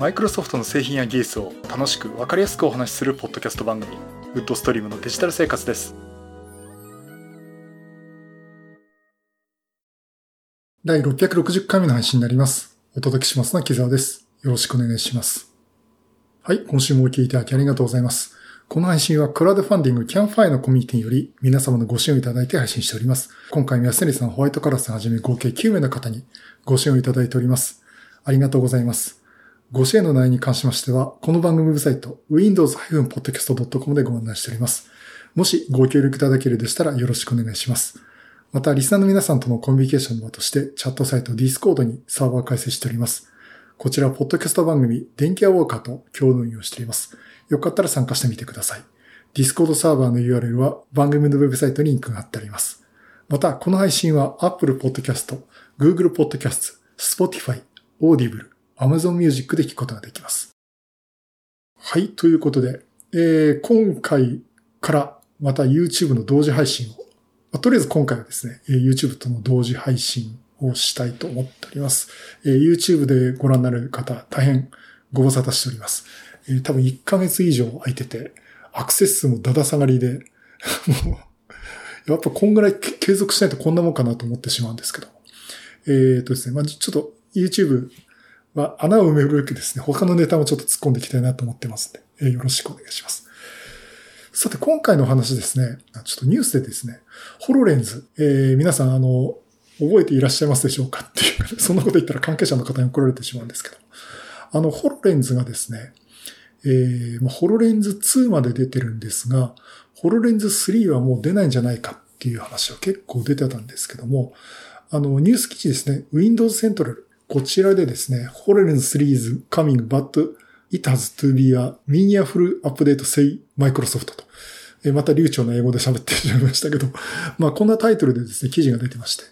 マイクロソフトの製品や技術を楽しく分かりやすくお話しするポッドキャスト番組 WoodStream のデジタル生活です第660回目の配信になりますお届けしますのは木沢ですよろしくお願いしますはい今週もお聞きいただきありがとうございますこの配信はクラウドファンディングキャンファイのコミュニティにより皆様のご支援をいただいて配信しております。今回も安成さん、ホワイトカラスはじめ合計9名の方にご支援をいただいております。ありがとうございます。ご支援の内容に関しましては、この番組ウェブサイト、windows-podcast.com でご案内しております。もしご協力いただけるでしたらよろしくお願いします。また、リスナーの皆さんとのコミュニケーションの場として、チャットサイト Discord にサーバー開設しております。こちら、ポッドキャスト番組、電気屋ウォーカーと共同運用しております。よかったら参加してみてください。Discord サーバーの URL は番組のウェブサイトにリンクが貼ってあります。また、この配信は Apple Podcast、Google Podcast、Spotify、Audible、Amazon Music で聞くことができます。はい、ということで、えー、今回からまた YouTube の同時配信を、まあ、とりあえず今回はですね、YouTube との同時配信をしたいと思っております。えー、YouTube でご覧になる方、大変ご無沙汰しております。えー、多分1ヶ月以上空いてて、アクセス数もだだ下がりで、もう、やっぱこんぐらい継続しないとこんなもんかなと思ってしまうんですけど。えっ、ー、とですね、まあ、ちょっと YouTube は穴を埋めるべくですね、他のネタもちょっと突っ込んでいきたいなと思ってますんで、えー、よろしくお願いします。さて、今回の話ですね、ちょっとニュースでですね、ホロレンズ、えー、皆さん、あの、覚えていらっしゃいますでしょうか？っていう、そんなこと言ったら関係者の方に怒られてしまうんですけど、あの、ホロレンズがですね、えー、ホロレンズ2まで出てるんですが、ホロレンズ3はもう出ないんじゃないか？っていう話は結構出てたんですけども、あの、ニュース記事ですね、Windows Central、こちらでですね、ホロレンズ3 is coming but it has to be a meaningful update say Microsoft と。また流暢な英語で喋ってしまいましたけど、まあこんなタイトルでですね、記事が出てまして。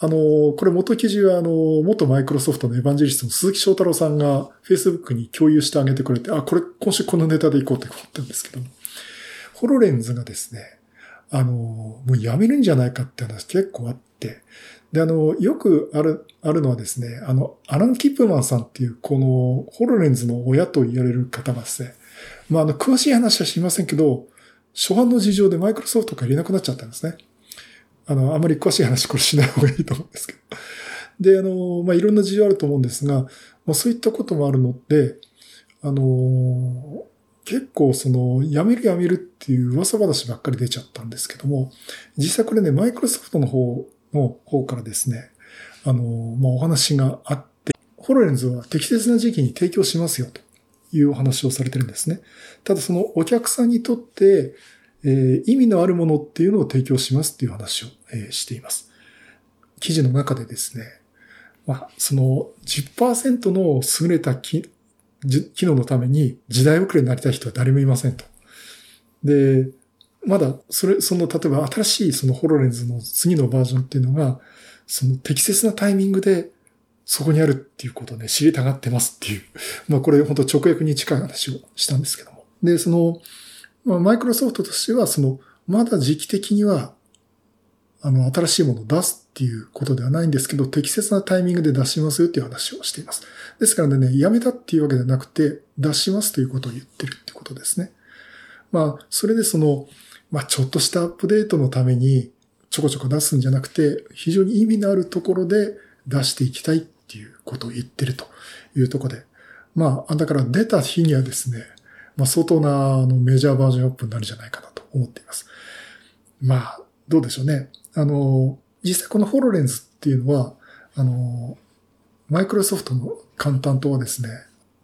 あの、これ元記事は、あの、元マイクロソフトのエヴァンジェリストの鈴木翔太郎さんが Facebook に共有してあげてくれて、あ、これ今週このネタでいこうって思ったんですけどホロレンズがですね、あの、もうやめるんじゃないかって話結構あって、で、あの、よくある、あるのはですね、あの、アラン・キップマンさんっていう、この、ホロレンズの親と言われる方がですね、まあ、あの、詳しい話は知りませんけど、初版の事情でマイクロソフトから入れなくなっちゃったんですね。あの、あまり詳しい話これしない方がいいと思うんですけど。で、あの、まあ、いろんな事情あると思うんですが、まあ、そういったこともあるので、あの、結構その、辞める辞めるっていう噂話ばっかり出ちゃったんですけども、実際これね、マイクロソフトの方の方からですね、あの、まあ、お話があって、ホロレンズは適切な時期に提供しますよというお話をされてるんですね。ただそのお客さんにとって、えー、意味のあるものっていうのを提供しますっていう話を、えー、しています。記事の中でですね、まあ、その10%の優れた機機能のために時代遅れになりたい人は誰もいませんと。で、まだ、それ、その、例えば新しいそのホロレンズの次のバージョンっていうのが、その適切なタイミングでそこにあるっていうことをね、知りたがってますっていう。まあこれ本当直訳に近い話をしたんですけども。で、その、まあ、マイクロソフトとしては、その、まだ時期的には、あの、新しいものを出すっていうことではないんですけど、適切なタイミングで出しますよっていう話をしています。ですからね、やめたっていうわけではなくて、出しますということを言ってるってことですね。まあ、それでその、まあ、ちょっとしたアップデートのために、ちょこちょこ出すんじゃなくて、非常に意味のあるところで出していきたいっていうことを言ってるというところで。まあ、だから出た日にはですね、まあ、相当なあのメジャーバージョンアップになるんじゃないかなと思っています。まあ、どうでしょうね。あの、実際このホロレンズっていうのは、あの、マイクロソフトの簡単とはですね、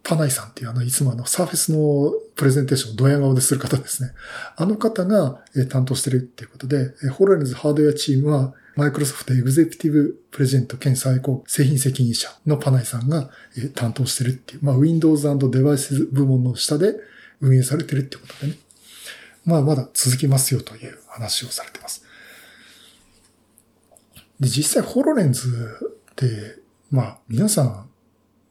パナイさんっていうあの、いつもあの、サーフェスのプレゼンテーションをドヤ顔でする方ですね。あの方が担当してるっていうことで、ホロレンズハードウェアチームは、マイクロソフトエグゼクティブプレゼント兼最高製品責任者のパナイさんが担当してるっていう、まあ、Windows& デバイス部門の下で運営されてるってことでね。まあまだ続きますよという話をされてます。で、実際ホロレンズって、まあ皆さん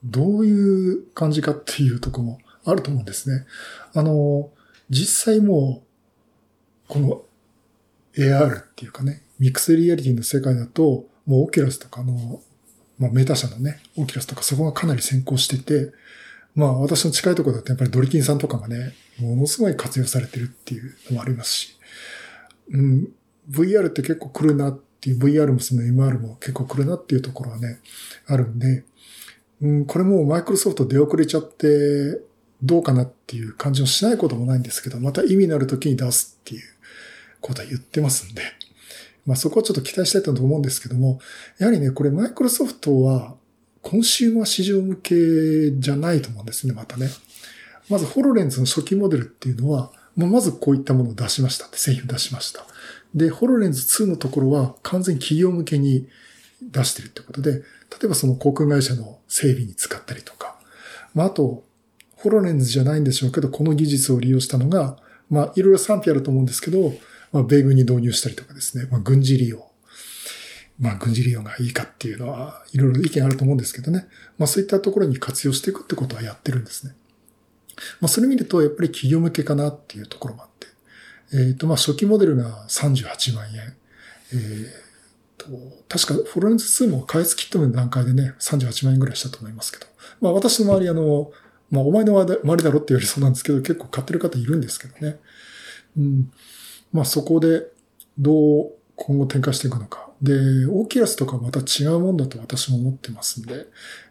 どういう感じかっていうとこもあると思うんですね。あの、実際もう、この AR っていうかね、ミックスリアリティの世界だと、もうオキュラスとかの、まあメタ社のね、オキュラスとかそこがかなり先行してて、まあ私の近いところだとやっぱりドリキンさんとかがね、ものすごい活用されてるっていうのもありますし、うん、VR って結構来るなっていう、VR もその MR も結構来るなっていうところはね、あるんで、うん、これもマイクロソフト出遅れちゃって、どうかなっていう感じもしないこともないんですけど、また意味のある時に出すっていうことは言ってますんで、まあそこはちょっと期待したいと思うんですけども、やはりね、これマイクロソフトは、コンシューマー市場向けじゃないと思うんですね、またね。まず、ホロレンズの初期モデルっていうのは、もうまずこういったものを出しましたって製品を出しました。で、ホロレンズ2のところは完全企業向けに出してるってことで、例えばその航空会社の整備に使ったりとか、まあ、あと、ホロレンズじゃないんでしょうけど、この技術を利用したのが、まあ、いろいろ賛否あると思うんですけど、まあ、米軍に導入したりとかですね、まあ、軍事利用。まあ、軍事利用がいいかっていうのは、いろいろ意見あると思うんですけどね。まあ、そういったところに活用していくってことはやってるんですね。まあ、それ見ると、やっぱり企業向けかなっていうところもあって。えっ、ー、と、まあ、初期モデルが38万円。えー、と、確か、フォロレンズ2も開発キットの段階でね、38万円ぐらいしたと思いますけど。まあ、私の周り、あの、まあ、お前の周りだろって言われそうなんですけど、結構買ってる方いるんですけどね。うん。まあ、そこで、どう今後展開していくのか。で、オーキラスとかまた違うもんだと私も思ってますんで、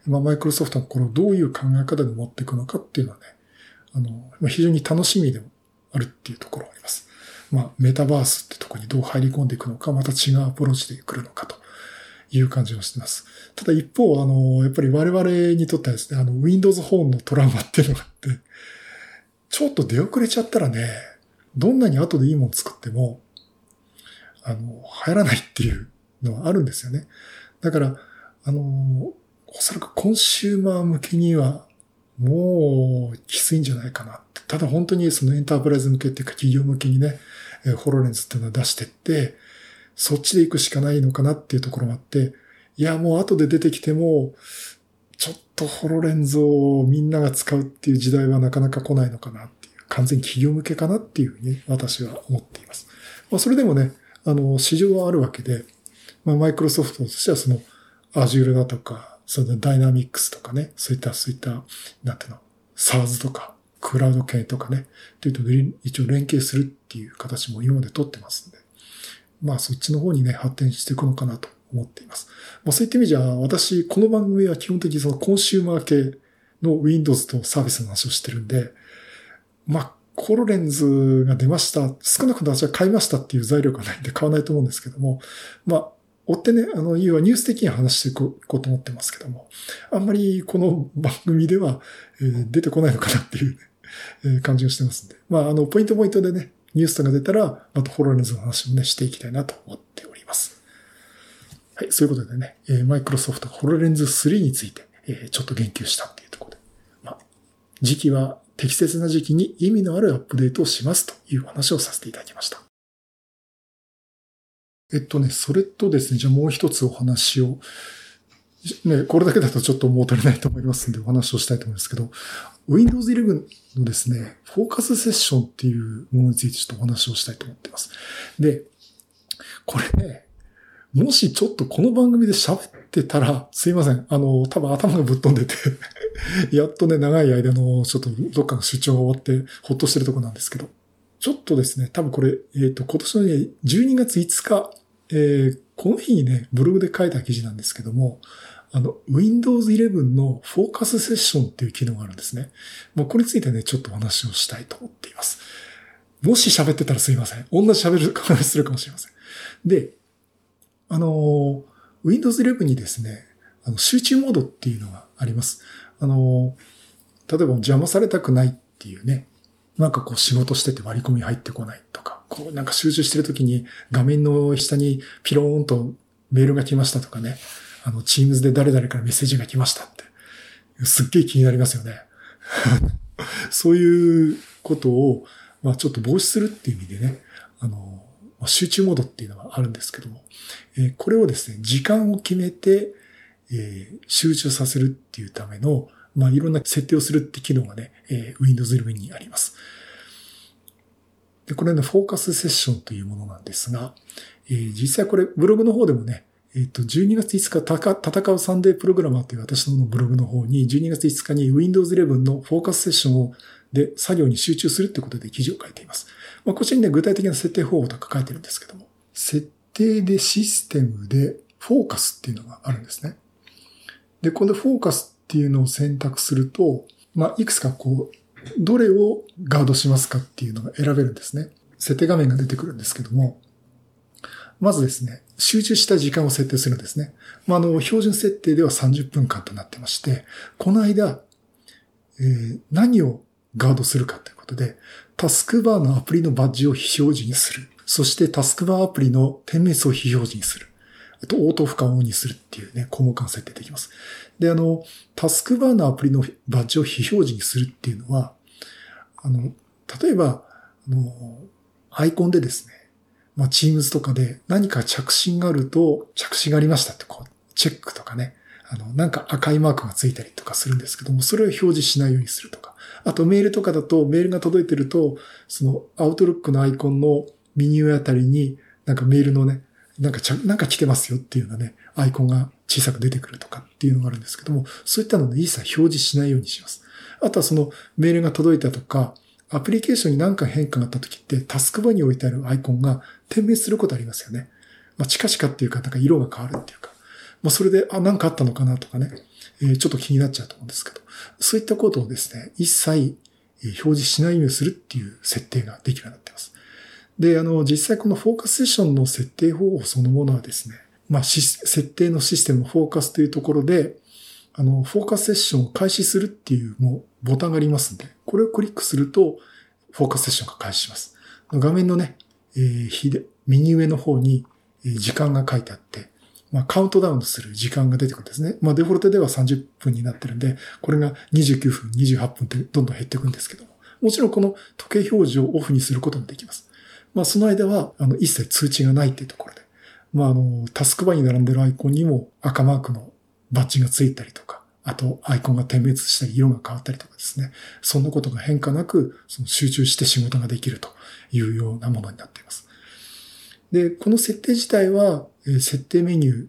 まあ、マイクロソフトのこれをどういう考え方で持っていくのかっていうのはね、あの、非常に楽しみでもあるっていうところがあります。まあ、メタバースってとこにどう入り込んでいくのか、また違うアプローチで来るのかという感じをしてます。ただ一方、あの、やっぱり我々にとってはですね、あの、Windows Phone のトラウマっていうのがあって、ちょっと出遅れちゃったらね、どんなに後でいいもの作っても、あの、流行らないっていうのはあるんですよね。だから、あの、おそらくコンシューマー向けにはもうきついんじゃないかな。ただ本当にそのエンタープライズ向けっていうか企業向けにね、ホロレンズっていうのを出してって、そっちで行くしかないのかなっていうところもあって、いやもう後で出てきても、ちょっとホロレンズをみんなが使うっていう時代はなかなか来ないのかなっていう、完全企業向けかなっていうふうに私は思っています。まあそれでもね、あの、市場はあるわけで、まあマイクロソフトとしてはその Azure だとか、そのダイナミックスとかね、そういった、そういった、なんていうの、SARS とか、クラウド系とかね、というと一応連携するっていう形も今まで取ってますんで、まあそっちの方にね、発展していくのかなと思っています。まあそういった意味じゃ、私、この番組は基本的にそのコンシューマー系の Windows とサービスの話をしてるんで、まあ、コロレンズが出ました。少なくとも私は買いましたっていう材料がないんで買わないと思うんですけども、まあ、追ってね、あの、要はニュース的に話していこうと思ってますけども、あんまりこの番組では、えー、出てこないのかなっていう、ね、え、感じがしてますんで。まあ、あの、ポイントポイントでね、ニュースとか出たら、またホロレンズの話もね、していきたいなと思っております。はい、そういうことでね、えー、マイクロソフトホロレンズ3について、えー、ちょっと言及したっていうところで、まあ、時期は適切な時期に意味のあるアップデートをしますという話をさせていただきました。えっとね、それとですね、じゃあもう一つお話を、ね、これだけだとちょっともう足りないと思いますんでお話をしたいと思うんですけど、Windows 11のですね、フォーカスセッションっていうものについてちょっとお話をしたいと思っています。で、これね、もしちょっとこの番組で喋ってたら、すいません。あの、多分頭がぶっ飛んでて やっとね、長い間のちょっとどっかの出張が終わってほっとしてるとこなんですけど、ちょっとですね、多分これ、えっ、ー、と、今年のね、12月5日、えー、この日にね、ブログで書いた記事なんですけども、あの、Windows 11のフォーカスセッションっていう機能があるんですね。もうこれについてね、ちょっとお話をしたいと思っています。もし喋ってたらすいません。同じ喋る話するかもしれません。で、あの、Windows 11にですね、あの集中モードっていうのがあります。あの、例えば邪魔されたくないっていうね、なんかこう仕事してて割り込み入ってこないとか、こうなんか集中してる時に画面の下にピローンとメールが来ましたとかね、あの、チームズで誰々からメッセージが来ましたって、すっげえ気になりますよね。そういうことを、まあちょっと防止するっていう意味でね、あの、集中モードっていうのがあるんですけども、え、これをですね、時間を決めて、え、集中させるっていうための、まあいろんな設定をするって機能がね、え、Windows 11にあります。で、これのフォーカスセッションというものなんですが、えー、実際これブログの方でもね、えっ、と、12月5日、たか戦うサンデープログラマーという私のブログの方に、12月5日に Windows 11のフォーカスセッションをで作業に集中するということで記事を書いています。まあ、こちらにね、具体的な設定方法とか書いてるんですけども、設定でシステムでフォーカスっていうのがあるんですね。で、このフォーカスっていうのを選択すると、まあ、いくつかこう、どれをガードしますかっていうのが選べるんですね。設定画面が出てくるんですけども、まずですね、集中した時間を設定するんですね。まあ、あの、標準設定では30分間となってまして、この間、えー、何をガードするかということで、タスクバーのアプリのバッジを非表示にする。そしてタスクバーアプリの点滅を非表示にする。あと、オート負荷をオンにするっていうね、項目が設定できます。で、あの、タスクバーのアプリのバッジを非表示にするっていうのは、あの、例えば、あの、アイコンでですね、まあ、Teams とかで何か着信があると、着信がありましたってこう、チェックとかね、あの、なんか赤いマークがついたりとかするんですけども、それを表示しないようにするとか。あとメールとかだと、メールが届いてると、そのアウトロックのアイコンの右上あたりに、なんかメールのね、なんかちゃ、なんか来てますよっていうようなね、アイコンが小さく出てくるとかっていうのがあるんですけども、そういったので一切表示しないようにします。あとはそのメールが届いたとか、アプリケーションに何か変化があった時って、タスクバーに置いてあるアイコンが点滅することありますよね。まあ、近々っていうか、なんか色が変わるっていうか。まあ、それで、あ、なんかあったのかなとかね、えー、ちょっと気になっちゃうと思うんですけど、そういったことをですね、一切表示しないようにするっていう設定ができるようになっています。で、あの、実際このフォーカスセッションの設定方法そのものはですね、まあ、設定のシステムフォーカスというところで、あの、フォーカスセッションを開始するっていうもうボタンがありますんで、これをクリックすると、フォーカスセッションが開始します。画面のね、えー、右上の方に時間が書いてあって、まあ、カウントダウンする時間が出てくるんですね。まあ、デフォルトでは30分になってるんで、これが29分、28分ってどんどん減っていくんですけども。もちろんこの時計表示をオフにすることもできます。まあ、その間は、あの、一切通知がないっていうところで。まあ、あの、タスクバーに並んでるアイコンにも赤マークのバッジがついたりとか、あと、アイコンが点滅したり、色が変わったりとかですね。そんなことが変化なく、その集中して仕事ができるというようなものになっています。で、この設定自体は、設定メニュー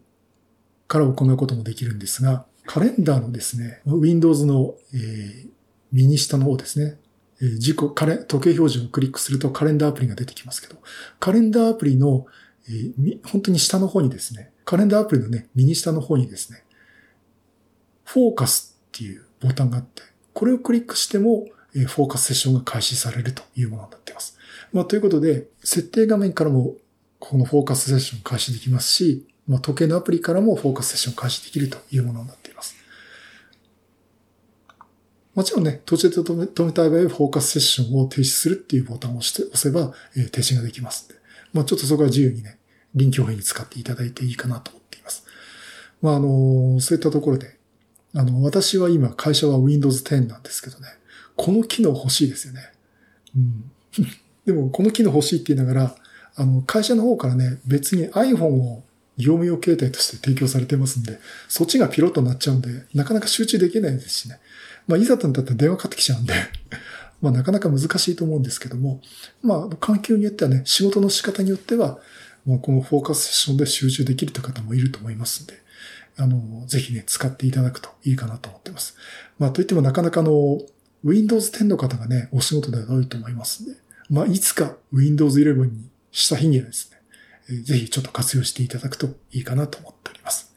から行うこともできるんですが、カレンダーのですね、Windows の、えー、右下の方ですね、えー、自己カレ、時計表示をクリックするとカレンダーアプリが出てきますけど、カレンダーアプリの、え、本当に下の方にですね、カレンダーアプリのね、右下の方にですね、フォーカスっていうボタンがあって、これをクリックしても、え、フォーカスセッションが開始されるというものになっています。まあ、ということで、設定画面からもこのフォーカスセッション開始できますし、まあ、時計のアプリからもフォーカスセッション開始できるというものになっています。もちろんね、途中で止め止めたい場合はフォーカスセッションを停止するっていうボタンを押して押せば、えー、停止ができますんで。まあ、ちょっとそこは自由にね、臨機応変に使っていただいていいかなと思っています。まあ、あの、そういったところで、あの、私は今会社は Windows 10なんですけどね、この機能欲しいですよね。うん。でも、この機能欲しいって言いながら、あの、会社の方からね、別に iPhone を業務用形態として提供されてますんで、そっちがピロットになっちゃうんで、なかなか集中できないですしね。まあ、いざとなったら電話かかってきちゃうんで まあ、なかなか難しいと思うんですけども、まあ、環境によってはね、仕事の仕方によっては、まあ、このフォーカスセッションで集中できるという方もいると思いますんで、あの、ぜひね、使っていただくといいかなと思ってます。まあ、といってもなかなかの、Windows 10の方がね、お仕事では多いと思いますんで、まあ、いつか Windows 11にした日にはですね、ぜひちょっと活用していただくといいかなと思っております。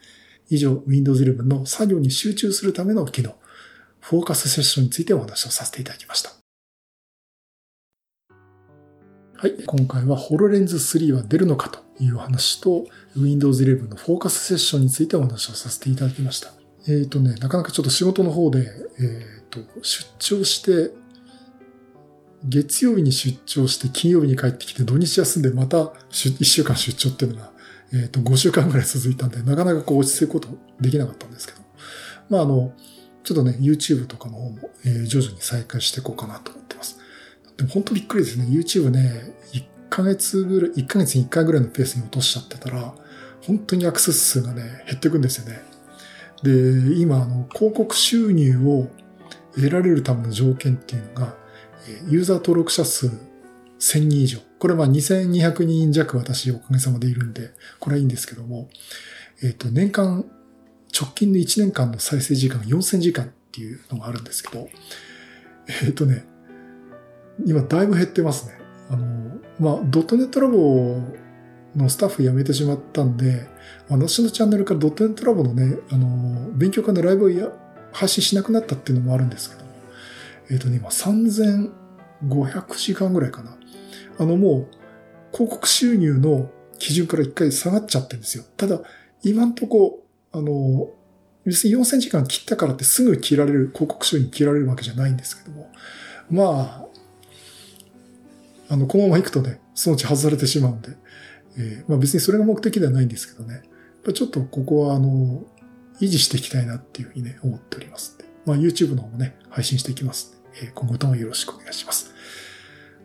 以上、Windows 11の作業に集中するための機能、フォーカスセッションについてお話をさせていただきました。はい。今回は HoloLens 3は出るのかという話と Windows 11のフォーカスセッションについてお話をさせていただきました。えっ、ー、とね、なかなかちょっと仕事の方で、えっ、ー、と、出張して月曜日に出張して金曜日に帰ってきて土日休んでまた1週間出張っていうのが、えっ、ー、と、5週間ぐらい続いたんで、なかなかこう落ち着くことできなかったんですけど。まあ、あの、ちょっとね、YouTube とかの方も、えー、徐々に再開していこうかなと思ってます。でも本当びっくりですね。YouTube ね、1ヶ月ぐらい、1ヶ月に1回ぐらいのペースに落としちゃってたら、本当にアクセス数がね、減っていくんですよね。で、今、あの、広告収入を得られるための条件っていうのが、ユーザー登録者数1000人以上。これは2200人弱私おかげさまでいるんで、これはいいんですけども、えっ、と、年間、直近の1年間の再生時間が4000時間っていうのがあるんですけど、えっ、とね、今だいぶ減ってますね。あの、まあ、ドットネットラボのスタッフ辞めてしまったんで、私のチャンネルからドットネットラボのね、あの、勉強会のライブをや配信しなくなったっていうのもあるんですけど、えっ、とね、今3500時間ぐらいかな。あの、もう、広告収入の基準から一回下がっちゃってるんですよ。ただ、今んとこ、あの、別に4000時間切ったからってすぐ切られる、広告収入切られるわけじゃないんですけども、まあ、あの、このまま行くとね、そのうち外されてしまうんで、えー、まあ別にそれが目的ではないんですけどね、ちょっとここはあの、維持していきたいなっていうふうにね、思っておりますまあ YouTube の方もね、配信していきますので、えー、今後ともよろしくお願いします。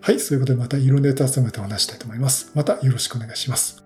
はい、そういうことでまたいろんなネタ集めてお話したいと思います。またよろしくお願いします。